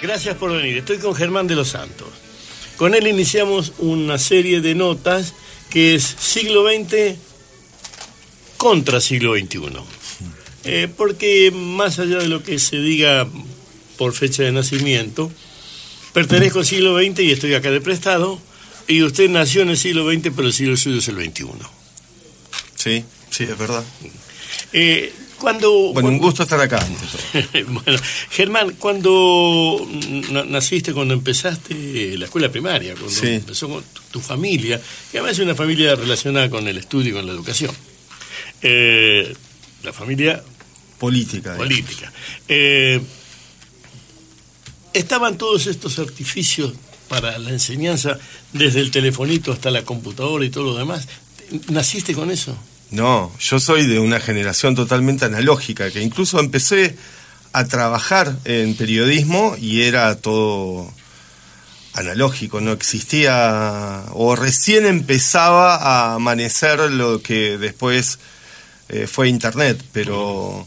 Gracias por venir. Estoy con Germán de los Santos. Con él iniciamos una serie de notas que es siglo XX contra siglo XXI. Eh, porque más allá de lo que se diga por fecha de nacimiento, pertenezco al siglo XX y estoy acá de prestado, y usted nació en el siglo XX, pero el siglo suyo es el XXI. Sí, sí, es verdad. Eh, cuando, bueno, un gusto estar acá. bueno, Germán, cuando naciste, cuando empezaste la escuela primaria, cuando empezó con tu, familia, que además es una familia relacionada con el estudio y con la educación. Eh, la familia política. Política. Eh, estaban todos estos artificios para la enseñanza, desde el telefonito hasta la computadora y todo lo demás. ¿Naciste con eso? No, yo soy de una generación totalmente analógica, que incluso empecé a trabajar en periodismo y era todo analógico, no existía o recién empezaba a amanecer lo que después eh, fue Internet, pero...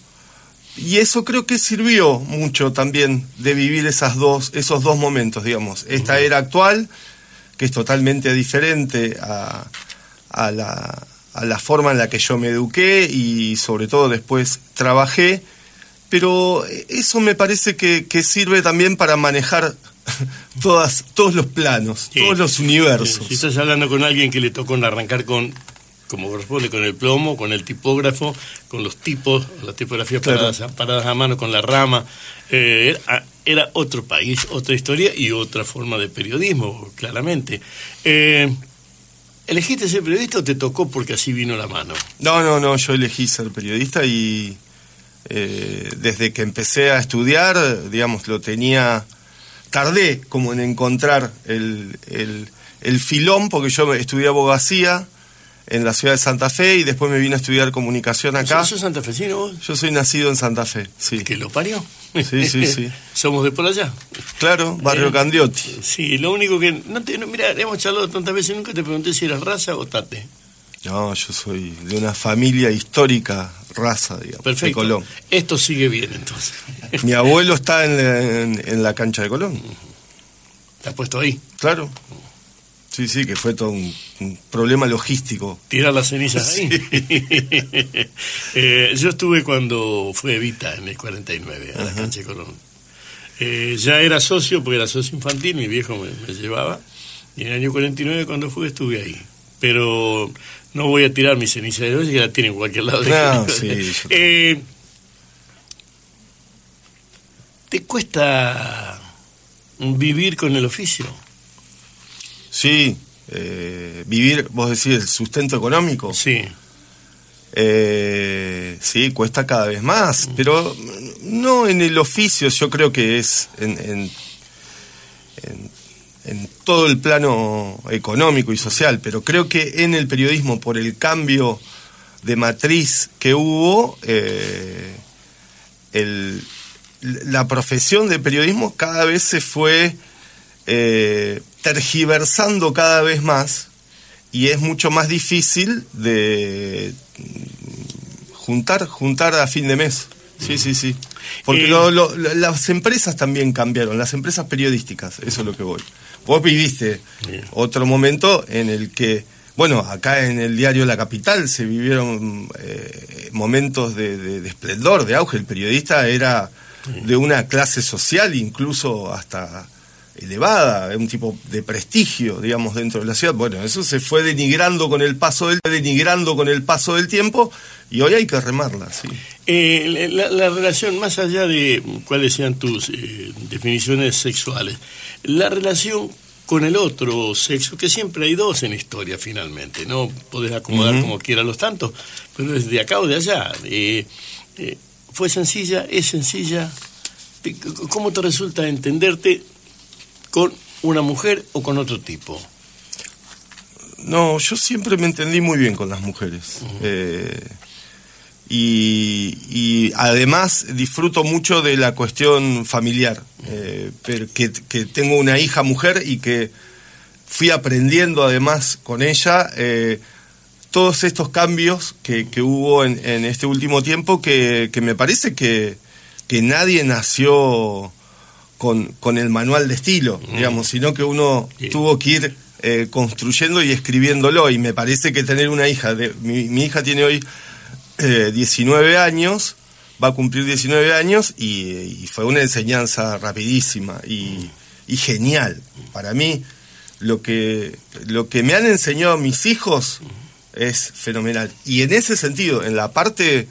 Y eso creo que sirvió mucho también de vivir esas dos, esos dos momentos, digamos. Esta era actual, que es totalmente diferente a, a la, a la forma en la que yo me eduqué y sobre todo después trabajé, pero eso me parece que, sirve también para manejar todas, todos los planos, todos los universos. Si estás hablando con alguien que le tocó arrancar con, como corresponde, con el plomo, con el tipógrafo, con los tipos, la tipografía paradas, a mano, con la rama, eh, era, otro país, otra historia y otra forma de periodismo, claramente. Eh, ¿Elegiste ser periodista o te tocó porque así vino la mano? No, no, no, yo elegí ser periodista y eh, desde que empecé a estudiar, digamos, lo tenía, tardé como en encontrar el, el, filón, porque yo estudié abogacía en la ciudad de Santa Fe y después me vine a estudiar comunicación acá. ¿Sos santafesino vos? Yo soy nacido en Santa Fe, sí. ¿Que lo parió? Sí, sí, sí. Somos de por allá. Claro, barrio eh, Candiotti. Sí, lo único que... No te, mira, hemos charlado tantas veces, nunca te pregunté si eras raza o tate. No, yo soy de una familia histórica, raza, digamos, Perfecto. de Colón. Esto sigue bien, entonces. Mi abuelo está en, en la cancha de Colón. ¿Te has puesto ahí? Claro. Sí, sí, que fue todo un, problema logístico. Tirar las cenizas ahí. Eh, yo estuve cuando fue Evita en el 49, a la cancha de Colón. Eh, ya era socio, porque era socio infantil, mi viejo me, llevaba. Y en el año 49, cuando fui, estuve ahí. Pero no voy a tirar mi ceniza de hoy, que la tienen en cualquier lado. No, sí, eh, ¿Te cuesta vivir con el oficio? Sí, eh, vivir, vos decís, el sustento económico. Sí. Eh, sí, cuesta cada vez más, mm. pero no en el oficio, yo creo que es en, en, todo el plano económico y social, pero creo que en el periodismo, por el cambio de matriz que hubo, eh, la profesión de periodismo cada vez se fue eh, tergiversando cada vez más y es mucho más difícil de juntar, juntar a fin de mes. Sí, sí, sí. Porque eh, las empresas también cambiaron, las empresas periodísticas, eso es lo que voy. Vos viviste otro momento en el que, bueno, acá en el diario La Capital se vivieron eh, momentos de, de, esplendor, de auge. El periodista era de una clase social, incluso hasta elevada, un tipo de prestigio, digamos, dentro de la ciudad. Bueno, eso se fue denigrando con el paso del denigrando con el paso del tiempo y hoy hay que remarla, sí. Eh, la, relación, más allá de cuáles sean tus eh, definiciones sexuales, la relación con el otro sexo, que siempre hay dos en historia finalmente, no podés acomodar como quieras los tantos, pero desde acá o de allá. Eh, ¿Fue sencilla? ¿Es sencilla? ¿Cómo te resulta entenderte con una mujer o con otro tipo? No, yo siempre me entendí muy bien con las mujeres. Eh, y, además disfruto mucho de la cuestión familiar, eh, que, tengo una hija mujer y que fui aprendiendo además con ella eh, todos estos cambios que, hubo en, este último tiempo que, me parece que, que nadie nació con, con el manual de estilo, Mm. digamos, sino que uno Sí. tuvo que ir eh, construyendo y escribiéndolo. Y me parece que tener una hija, de, mi, mi hija tiene hoy eh, 19 años, va a cumplir 19 años y, y fue una enseñanza rapidísima y, y genial. Para mí, lo que, lo que me han enseñado mis hijos es fenomenal. Y en ese sentido, en la parte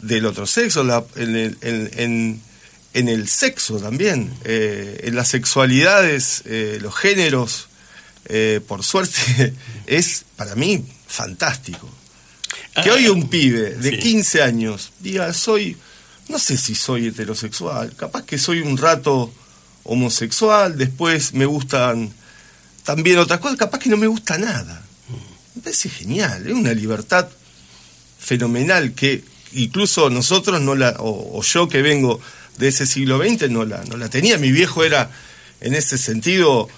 del otro sexo, la- en, el, en- en- en el sexo también, eh, en las sexualidades, eh, los géneros, eh, por suerte, es para mí fantástico. Que hoy un pibe de Sí. 15 años diga, soy, no sé si soy heterosexual, capaz que soy un rato homosexual, después me gustan también otras cosas, capaz que no me gusta nada. Me parece genial, es una libertad fenomenal que incluso nosotros no la, o, o yo que vengo de ese siglo XX no la, no la tenía. Mi viejo era en ese sentido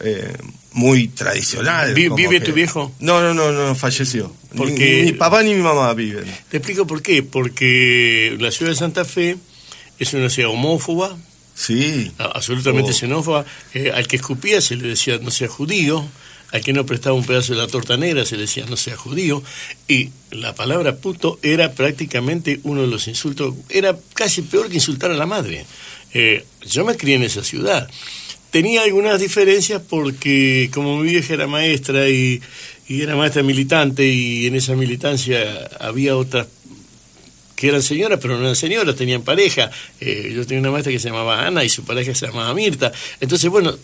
eh, muy tradicional. ¿vive que- tu viejo? No, no, no, no, falleció. Ni- Porque- Ni, mi papá ni mi mamá viven. Te explico por qué. Porque la ciudad de Santa Fe es una ciudad homófoba, Sí. absolutamente Oh. xenófoba. Eh, al que escupía se le decía no sea judío, al que no prestaba un pedazo de la torta negra se decía no sea judío, y la palabra puto era prácticamente uno de los insultos, era casi peor que insultar a la madre. Eh, yo me crié en esa ciudad. Tenía algunas diferencias porque como mi vieja era maestra y, y era maestra militante y en esa militancia había otras que eran señoras, pero no eran señoras, tenían pareja. Eh, yo tenía una maestra que se llamaba Ana y su pareja se llamaba Mirta. Entonces, bueno,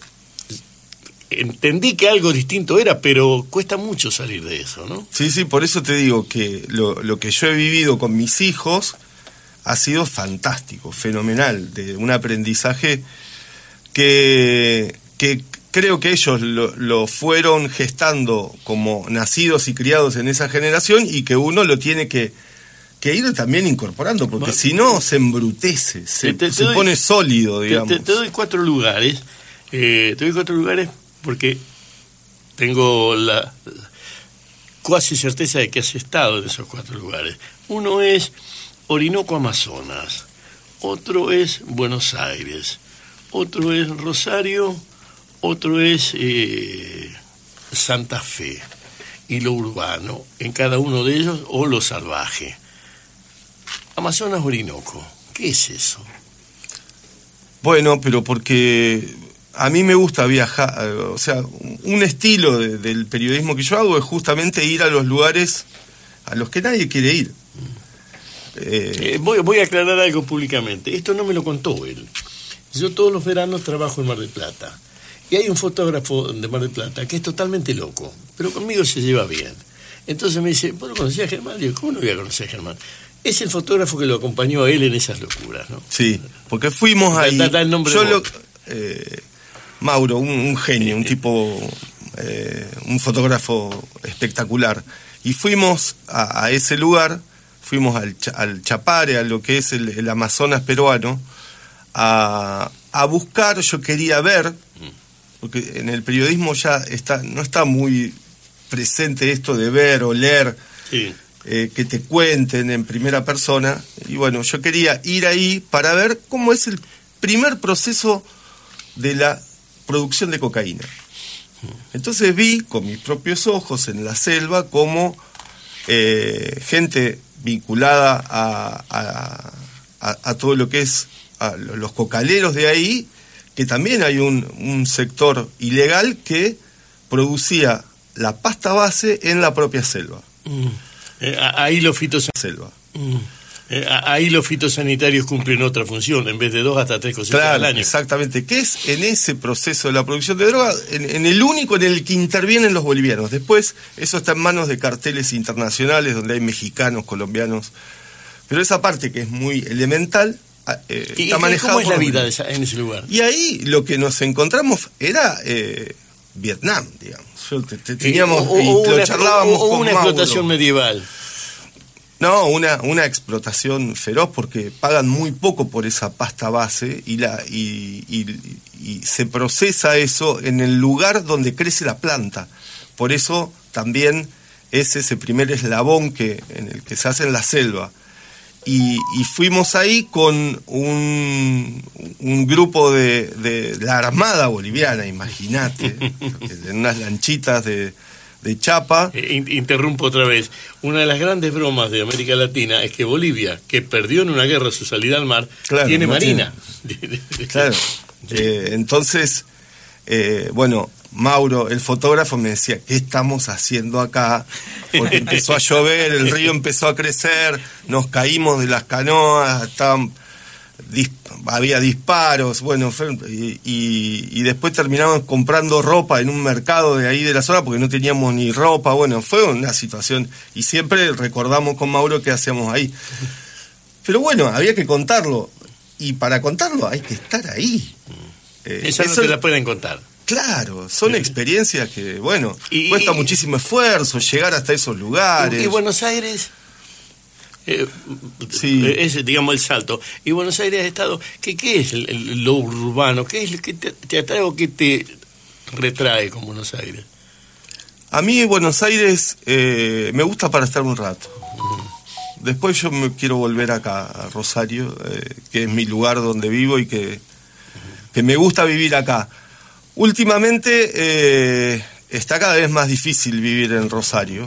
entendí que algo distinto era, pero cuesta mucho salir de eso, ¿no? Sí, sí, por eso te digo que lo, lo que yo he vivido con mis hijos ha sido fantástico, fenomenal, de un aprendizaje que, que creo que ellos lo, lo fueron gestando como nacidos y criados en esa generación y que uno lo tiene que, que ir también incorporando, porque Bueno, si no se embrutece, se, te- te se doy- pone sólido, digamos. te- te doy cuatro lugares. eh, te doy cuatro lugares porque tengo la cuasi certeza de que has estado en esos cuatro lugares. Uno es Orinoco Amazonas, otro es Buenos Aires, otro es Rosario, otro es eh, Santa Fe y lo urbano en cada uno de ellos o lo salvaje. Amazonas Orinoco, ¿qué es eso? Bueno, pero porque a mí me gusta viajar, eh, o sea, un estilo de- del periodismo que yo hago es justamente ir a los lugares a los que nadie quiere ir. Eh, Eh, voy, voy a aclarar algo públicamente. Esto no me lo contó él. Yo todos los veranos trabajo en Mar del Plata. Y hay un fotógrafo de Mar del Plata que es totalmente loco, pero conmigo se lleva bien. Entonces me dice, ¿vos lo conocías a Germán? Digo, ¿cómo no voy a conocer a Germán? Es el fotógrafo que lo acompañó a él en esas locuras, ¿no? sí, porque fuimos ahí. da- da el nombre yo vos. lo- eh, Mauro, un, un genio, un tipo, eh, un fotógrafo espectacular. Y fuimos a, a ese lugar, fuimos al, al Chapare, a lo que es el, el Amazonas peruano, a, a buscar, yo quería ver, porque en el periodismo ya está, no está muy presente esto de ver o leer, Sí. eh, que te cuenten en primera persona. Y bueno, yo quería ir ahí para ver cómo es el primer proceso de la producción de cocaína. Entonces vi con mis propios ojos en la selva cómo eh, gente vinculada a, a- a- a todo lo que es a lo- los cocaleros de ahí, que también hay un, un sector ilegal que producía la pasta base en la propia selva. Mm. Eh, ahí los fitos selva. Mm. Eh, ahí los fitosanitarios cumplen otra función, en vez de dos hasta tres cosechas Claro, al año. exactamente. Que es en ese proceso de la producción de droga, en, en el único en el que intervienen los bolivianos. Después, eso está en manos de carteles internacionales donde hay mexicanos, colombianos. Pero esa parte que es muy elemental ah, eh, ¿Y, está manejada cómo es la vida esa- en ese lugar? Y ahí lo que nos encontramos era eh, Vietnam, digamos. Teníamos O- o- y o lo una, charlábamos o- o con una Mauro. explotación medieval. No, una, una explotación feroz porque pagan muy poco por esa pasta base y, la, y, y- y se procesa eso en el lugar donde crece la planta. Por eso también es ese primer eslabón que, en el que se hace en la selva. y, fuimos ahí con un, un grupo de, de, la Armada Boliviana, imagínate, en unas lanchitas de, de chapa. Eh, interrumpo otra vez. Una de las grandes bromas de América Latina es que Bolivia, que perdió en una guerra su salida al mar, tiene marina. claro. Eh, entonces, eh, bueno, Mauro, el fotógrafo, me decía, ¿qué estamos haciendo acá? Porque empezó a llover, el río empezó a crecer, nos caímos de las canoas, estaban, había disparos, bueno, y, después terminamos comprando ropa en un mercado de ahí de la zona porque no teníamos ni ropa, bueno, fue una situación, y siempre recordamos con Mauro qué hacíamos ahí. Pero bueno, había que contarlo, y para contarlo hay que estar ahí. Eh, Esa no se la pueden contar. Claro, son experiencias que, bueno, cuesta muchísimo esfuerzo llegar hasta esos lugares. ¿Y Buenos Aires? Eh, sí. Eh, ese, digamos, el salto. ¿Y Buenos Aires ha estado? ¿Qué, qué es lo urbano? ¿Qué es lo que te, atrae o qué te retrae con Buenos Aires? A mí Buenos Aires eh, me gusta para estar un rato. Después yo me quiero volver acá, a Rosario, que es mi lugar donde vivo y que, que me gusta vivir acá Últimamente eh, está cada vez más difícil vivir en Rosario,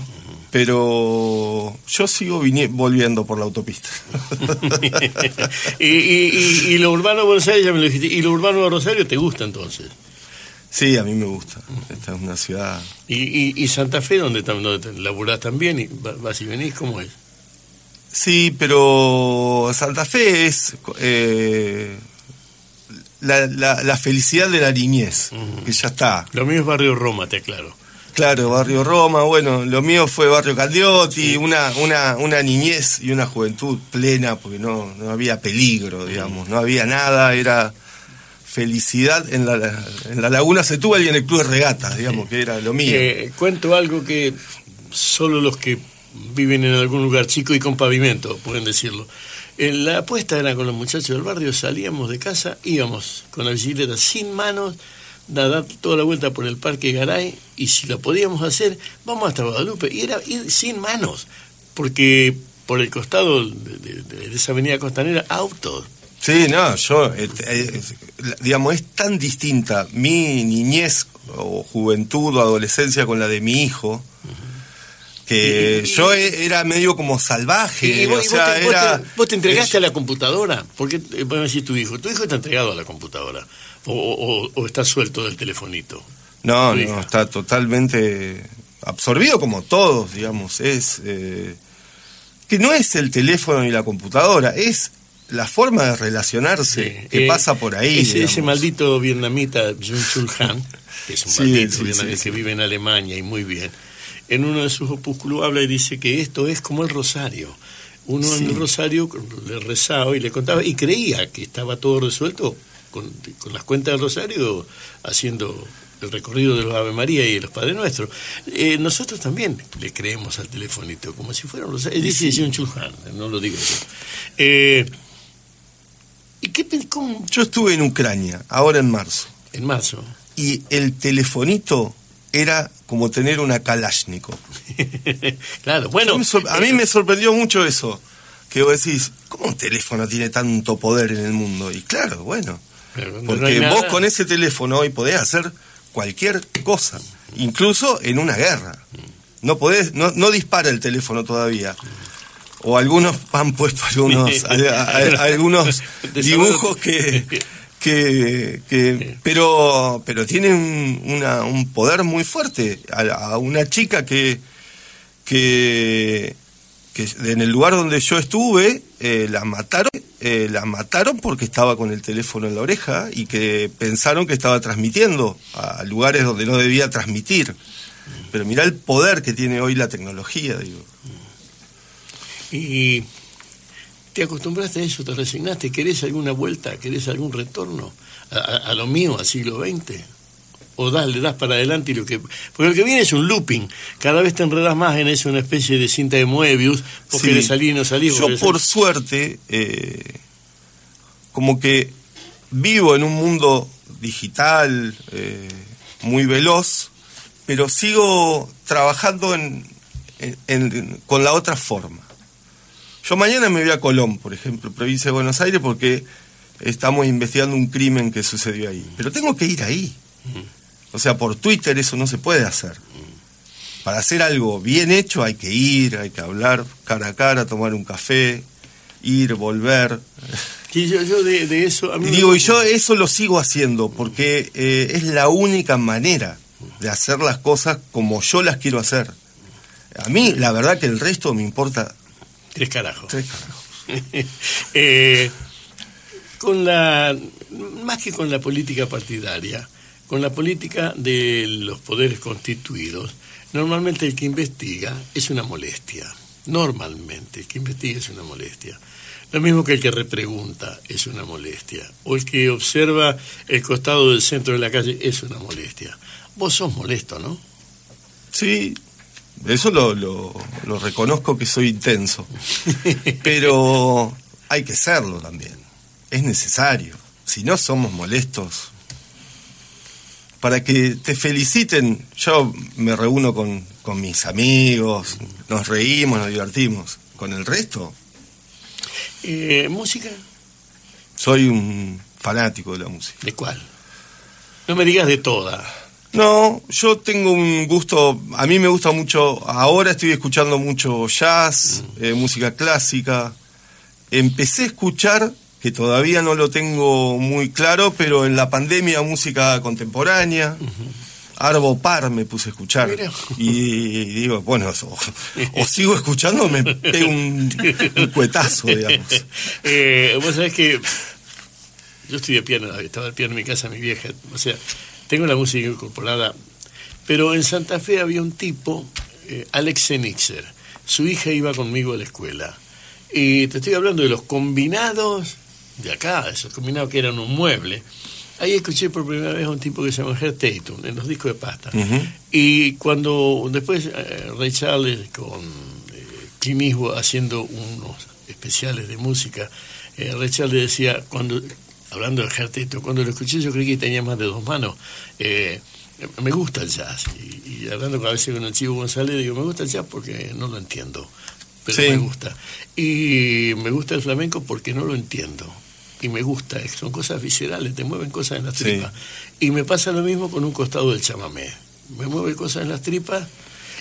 pero yo sigo volviendo por la autopista. y, lo urbano de Buenos Aires, ya me lo dijiste, ¿y lo urbano de Rosario te gusta entonces? Sí, a mí me gusta. Esta es una ciudad. ¿Y, Santa Fe, donde, donde laburás también? Y ¿Vas y venís? ¿Cómo es? Sí, pero Santa Fe es. Eh, la, la, felicidad de la niñez, que ya está. Lo mío es Barrio Roma, te aclaro. Claro, Barrio Roma, bueno, lo mío fue Barrio Caldiotti, una, una, una niñez y una juventud plena, porque no, no había peligro, digamos, no había nada, era felicidad en la, en la Laguna Setúbal y en el Club de Regatas, digamos, que era lo mío. Eh, cuento algo que solo los que viven en algún lugar chico y con pavimento pueden decirlo. La apuesta era con los muchachos del barrio, salíamos de casa, íbamos con la bicicleta sin manos, a dar toda la vuelta por el Parque Garay, y si lo podíamos hacer, vamos hasta Guadalupe. Y era ir sin manos, porque por el costado de, esa avenida costanera, autos. Sí, no, yo, eh, eh, digamos, es tan distinta mi niñez o juventud o adolescencia con la de mi hijo que yo e, era medio como salvaje. vos, te, entregaste a la computadora? Porque, eh, a decir tu hijo, tu hijo está entregado a la computadora o, o, está suelto del telefonito. No, no, está totalmente absorbido como todos, digamos. Es eh, que no es el teléfono ni la computadora, es la forma de relacionarse que pasa por ahí. Ese, maldito vietnamita Jun Chul Han, que es un maldito vietnamita que vive en Alemania y muy bien en uno de sus opúsculos habla y dice que esto es como el rosario. Uno en el rosario le rezaba y le contaba y creía que estaba todo resuelto con, las cuentas del rosario haciendo el recorrido de los Ave María y de los Padres Nuestros. Eh, nosotros también le creemos al telefonito como si fuera un rosario. Dice un Chulhan, no lo digo yo. Eh, ¿y qué, Yo estuve en Ucrania, ahora en marzo. En marzo. Y el telefonito era como tener una Kalashnikov. claro, bueno. a mí me sorprendió mucho eso. Que vos decís, ¿cómo un teléfono tiene tanto poder en el mundo? Y claro, bueno. Porque vos con ese teléfono hoy podés hacer cualquier cosa, incluso en una guerra. No podés, no, no dispara el teléfono todavía. O algunos han puesto algunos, algunos dibujos que que, que pero pero tiene un, una, un poder muy fuerte a, una chica que que, en el lugar donde yo estuve eh, la mataron eh, la mataron porque estaba con el teléfono en la oreja y que pensaron que estaba transmitiendo a lugares donde no debía transmitir. Pero mira el poder que tiene hoy la tecnología digo. Y te acostumbraste a eso, te resignaste, querés alguna vuelta, querés algún retorno a, lo mío, al siglo XX. O das, le das para adelante y lo que. Porque lo que viene es un looping. Cada vez te enredas más en eso, una especie de cinta de Moebius, porque le salí y no salí. Yo, por suerte, eh, como que vivo en un mundo digital eh, muy veloz, pero sigo trabajando en, con la otra forma Yo mañana me voy a Colón, por ejemplo, provincia de Buenos Aires, porque estamos investigando un crimen que sucedió ahí. Pero tengo que ir ahí. O sea, por Twitter eso no se puede hacer. Para hacer algo bien hecho hay que ir, hay que hablar cara a cara, tomar un café, ir, volver. Y yo, de, eso... y digo, y yo eso lo sigo haciendo porque eh, es la única manera de hacer las cosas como yo las quiero hacer. A mí, la verdad que el resto me importa... Tres carajos. Tres carajos. Eh, con la... Más que con la política partidaria, con la política de los poderes constituidos, normalmente el que investiga es una molestia. Normalmente el que investiga es una molestia. Lo mismo que el que repregunta es una molestia. O el que observa el costado del centro de la calle es una molestia. Vos sos molesto, ¿no? Sí, eso lo, reconozco que soy intenso. Pero hay que serlo también. Es necesario. Si no somos molestos, para que te feliciten, yo me reúno con, con mis amigos, nos reímos, nos divertimos. Con el resto, eh, ¿Música? Soy un fanático de la música. ¿De cuál? No me digas de toda. No, yo tengo un gusto, a mí me gusta mucho, ahora estoy escuchando mucho jazz, mm. eh, música clásica. Empecé a escuchar, que todavía no lo tengo muy claro, pero en la pandemia música contemporánea. Arbo Par me puse a escuchar. Y, digo, bueno, o, sigo escuchando o me pego un, cuetazo, digamos. Eh, vos sabés que yo estudié piano, estaba el piano en mi casa, mi vieja. O sea, tengo la música incorporada. Pero en Santa Fe había un tipo, eh, Alex Zenixer. Su hija iba conmigo a la escuela. Y te estoy hablando de los combinados de acá, esos combinados que eran un mueble Ahí escuché por primera vez a un tipo que se llama Herr Tatum en los discos de pasta. Y cuando después eh, Ray Charles con eh, haciendo unos especiales de música, eh, Ray Charles decía, cuando hablando de Herr Tatum, cuando lo escuché yo creí que tenía más de dos manos. Eh, me gusta el jazz. Y, hablando a veces con el Chivo González, digo, me gusta el jazz porque no lo entiendo. Pero me gusta. Y me gusta el flamenco porque no lo entiendo y me gusta, son cosas viscerales, te mueven cosas en las tripas. Y me pasa lo mismo con un costado del chamamé, me mueve cosas en las tripas,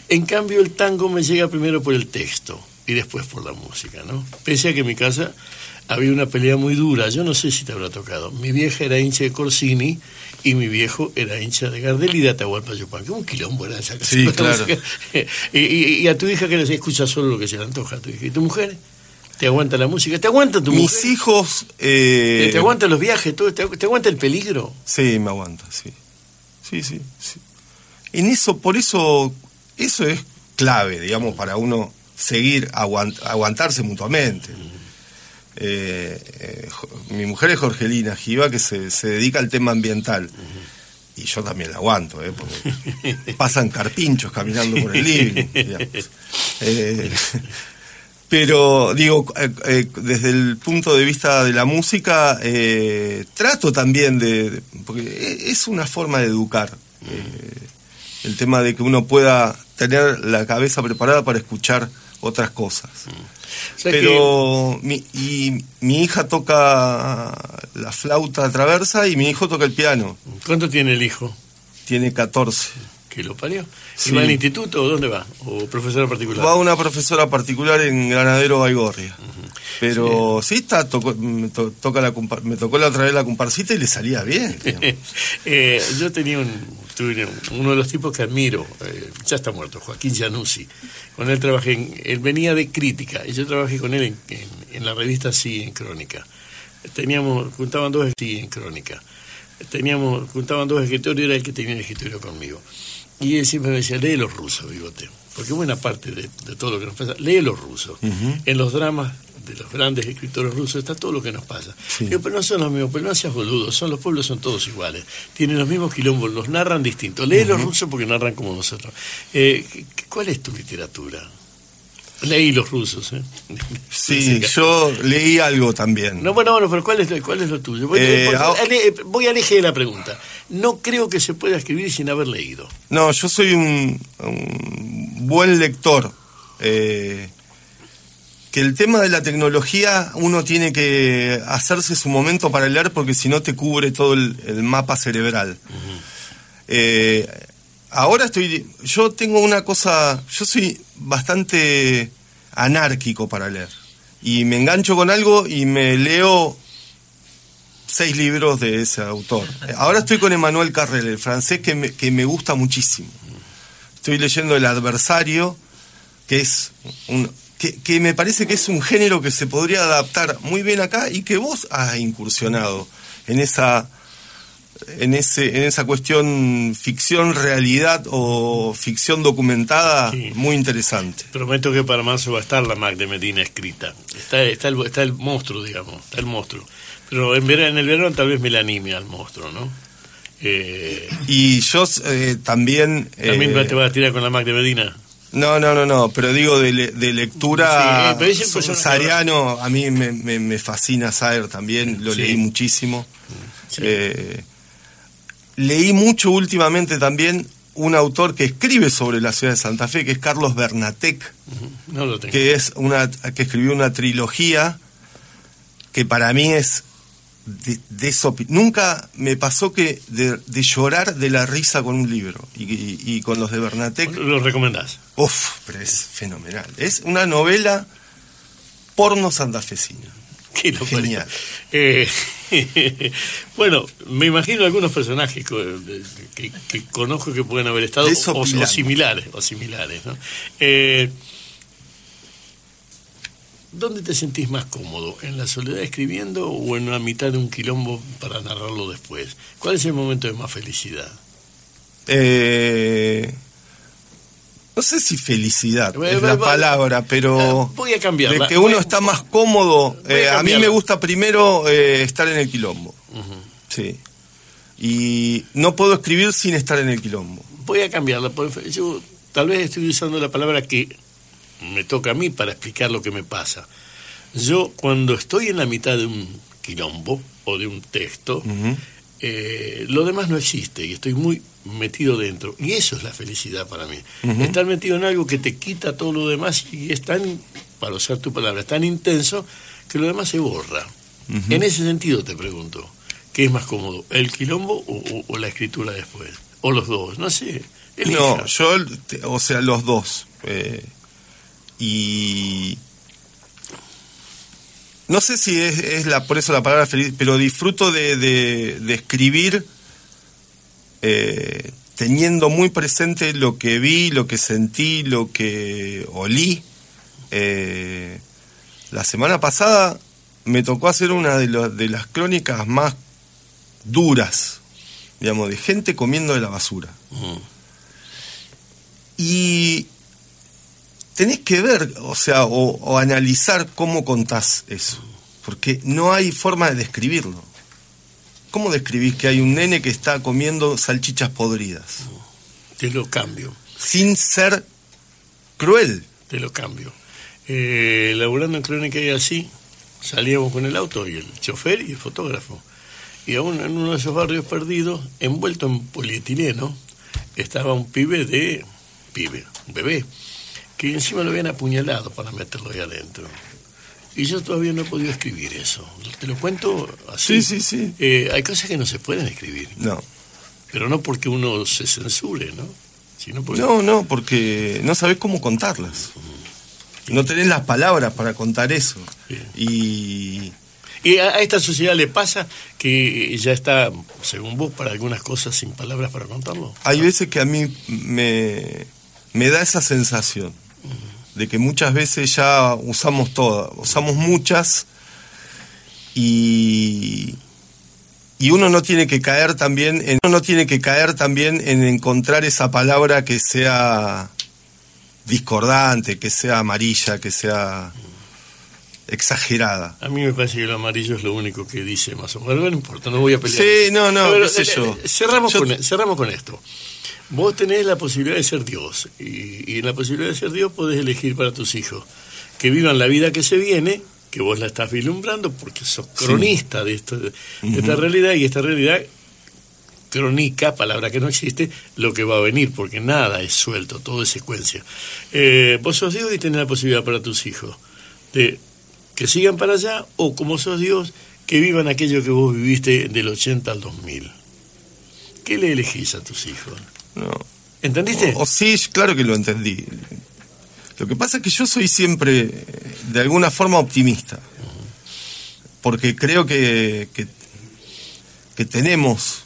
en cambio el tango me llega primero por el texto y después por la música, ¿no? Pese a que en mi casa había una pelea muy dura, yo no sé si te habrá tocado, mi vieja era hincha de Corsini y mi viejo era hincha de Gardel y de Atahualpa Yupan, que un quilombo era esa casa. Sí, claro. y, y, a tu hija que le escucha solo lo que se le antoja, tu hija. ¿Y tu mujer? Te aguanta la música, te aguanta tu Mis hijos... Eh... ¿Te aguanta los viajes, todo, te, aguanta el peligro? Sí, me aguanta, sí. Sí, sí, sí. En eso, por eso, eso es clave, digamos, para uno seguir, aguantarse mutuamente. Eh, eh, mi mujer es Jorgelina Giva, que se, se dedica al tema ambiental. Y yo también la aguanto, ¿eh? porque pasan carpinchos caminando por el living. Eh, pero digo, eh, eh, desde el punto de vista de la música, eh, trato también de, porque es una forma de educar, el tema de que uno pueda tener la cabeza preparada para escuchar otras cosas. Pero mi, y mi hija toca la flauta traversa y mi hijo toca el piano. ¿Cuánto tiene el hijo? Tiene 14 que lo parió. ¿Y va al instituto o dónde va? ¿O profesora particular? Va a una profesora particular en Granadero Baigorria. Pero sí, está, tocó, me, toca la, me tocó la otra vez la comparsita y le salía bien. eh, yo tenía un, uno de los tipos que admiro, eh, ya está muerto, Joaquín Januzzi. Con él trabajé, en, él venía de crítica y yo trabajé con él en, en, la revista Sí, en Crónica. Teníamos, juntaban dos sí, en Crónica. Teníamos, juntaban dos escritores y era el que tenía el escritorio conmigo. Y él siempre me decía, lee los rusos, bigote. Porque buena parte de, todo lo que nos pasa, lee los rusos. En los dramas de los grandes escritores rusos está todo lo que nos pasa. pero no son los mismos, pero no seas boludo, son los pueblos son todos iguales. Tienen los mismos quilombos, los narran distintos. Lee los rusos porque narran como nosotros. Eh, ¿Cuál es tu literatura? Leí los rusos, ¿eh? Sí, yo leí algo también. No, bueno, bueno, pero ¿cuál es, cuál es lo tuyo? Voy, eh, voy a elegir la pregunta. No creo que se pueda escribir sin haber leído. No, yo soy un, buen lector. Eh, que el tema de la tecnología uno tiene que hacerse su momento para leer porque si no te cubre todo el, mapa cerebral. Eh, ahora estoy, yo tengo una cosa, yo soy bastante anárquico para leer y me engancho con algo y me leo seis libros de ese autor. Ahora estoy con Emmanuel Carrel, el francés que me, que me gusta muchísimo. Estoy leyendo El adversario, que es un, que, me parece que es un género que se podría adaptar muy bien acá y que vos has incursionado en esa en ese en esa cuestión ficción realidad o ficción documentada muy interesante. Prometo que para marzo va a estar la Mac de Medina escrita. Está está el, está el monstruo digamos está el monstruo. Pero en, en el verano tal vez me la anime al monstruo no eh, y yo eh, también también te vas a tirar con la Mac de Medina no, no, no, no, pero digo de, lectura. Sariano, a mí me, fascina Saer también, lo leí muchísimo. Eh, leí mucho últimamente también un autor que escribe sobre la ciudad de Santa Fe, que es Carlos Bernatec, que es una que escribió una trilogía que para mí es de, eso, nunca me pasó que de, llorar de la risa con un libro y, con los de Bernatec. ¿Lo recomendás? Uf, pero es fenomenal. Es una novela porno santafesina. Genial. Eh, bueno, me imagino algunos personajes que, conozco que pueden haber estado o, similares, o similares, ¿no? Eh, ¿Dónde te sentís más cómodo? ¿En la soledad escribiendo o en la mitad de un quilombo para narrarlo después? ¿Cuál es el momento de más felicidad? Eh, no sé si felicidad es la palabra, pero ah, voy a cambiarla. De que uno está más cómodo. A, eh, a, mí me gusta primero eh, estar en el quilombo. Sí. Y no puedo escribir sin estar en el quilombo. Voy a cambiarla. Yo tal vez estoy usando la palabra que me toca a mí para explicar lo que me pasa. Yo cuando estoy en la mitad de un quilombo o de un texto, eh, lo demás no existe y estoy muy metido dentro. Y eso es la felicidad para mí. Estar metido en algo que te quita todo lo demás y es tan, para usar tu palabra, es tan intenso que lo demás se borra. En ese sentido te pregunto, ¿qué es más cómodo, el quilombo o, la escritura después? O los dos, no sé. No, yo, o sea, los dos. Eh, y no sé si es, la, por eso la palabra feliz, pero disfruto de, escribir eh, teniendo muy presente lo que vi, lo que sentí, lo que olí. Eh, la semana pasada me tocó hacer una de, de las crónicas más duras, digamos, de gente comiendo de la basura. Y tenés que ver, o sea, o, analizar cómo contás eso, porque no hay forma de describirlo. ¿Cómo describís que hay un nene que está comiendo salchichas podridas? Te lo cambio. Sin ser cruel. Te lo cambio. Eh, laburando en Crónica y así, salíamos con el auto y el chofer y el fotógrafo. Y aún en uno de esos barrios perdidos, envuelto en polietileno, estaba un pibe de... pibe, un bebé, que encima lo habían apuñalado para meterlo ahí adentro. Y yo todavía no he podido escribir eso. Te lo cuento así. Sí, sí, sí. Eh, hay cosas que no se pueden escribir. No. Pero no porque uno se censure, ¿no? Sino No, no, porque no sabes cómo contarlas. No tenés las palabras para contar eso. Y... ¿Y a esta sociedad le pasa que ya está, según vos, para algunas cosas sin palabras para contarlo? Hay veces que a mí me, me da esa sensación de que muchas veces ya usamos todas, usamos muchas y, y uno no tiene que caer también en, uno no tiene que caer también en encontrar esa palabra que sea discordante, que sea amarilla, que sea exagerada. A mí me parece que el amarillo es lo único que dice más o menos. No importa, no voy a pelear. Sí, no, no, Pero, sé yo. Cerramos, Con, cerramos con esto. Vos tenés la posibilidad de ser Dios y, en la posibilidad de ser Dios podés elegir para tus hijos que vivan la vida que se viene, que vos la estás vislumbrando porque sos cronista de, esto, de esta realidad y esta realidad crónica, palabra que no existe, lo que va a venir, porque nada es suelto, todo es secuencia. Eh, vos sos Dios y tenés la posibilidad para tus hijos de que sigan para allá o como sos Dios, que vivan aquello que vos viviste del 80 al 2000. ¿Qué le elegís a tus hijos? No. ¿Entendiste? O, sí, claro que lo entendí. Lo que pasa es que yo soy siempre, de alguna forma, optimista. Porque creo que, que, que tenemos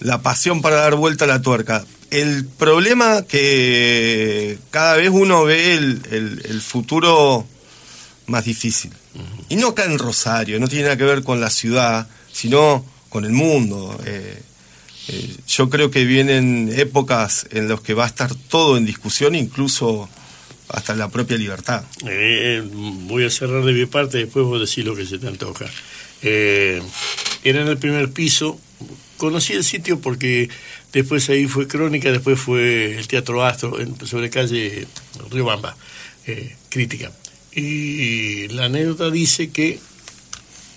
la pasión para dar vuelta a la tuerca. El problema que cada vez uno ve el, el, futuro más difícil. Y no acá en Rosario, no tiene nada que ver con la ciudad, sino con el mundo. Eh, eh, yo creo que vienen épocas en las que va a estar todo en discusión, incluso hasta la propia libertad. Eh, voy a cerrar de mi parte, después vos decís lo que se te antoja. era en el primer piso, conocí el sitio porque después ahí fue Crónica, después fue el Teatro Astro, sobre calle Riobamba, eh, crítica. Y la anécdota dice que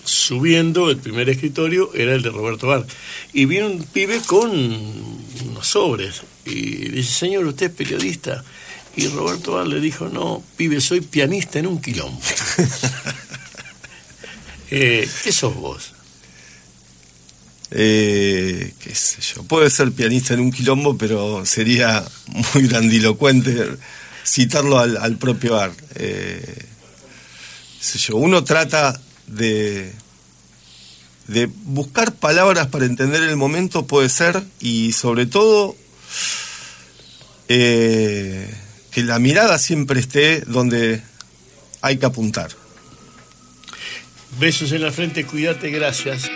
subiendo el primer escritorio era el de Roberto Bar. Y vino un pibe con unos sobres. Y dice, señor, ¿usted es periodista? Y Roberto Bar le dijo, no, pibe, soy pianista en un quilombo. eh, ¿Qué sos vos? eh, qué sé yo, puede ser pianista en un quilombo, pero sería muy grandilocuente citarlo al, propio Ar. Eh, yo, uno trata de, de buscar palabras para entender el momento, puede ser, y sobre todo eh, que la mirada siempre esté donde hay que apuntar. Besos en la frente, cuídate, gracias.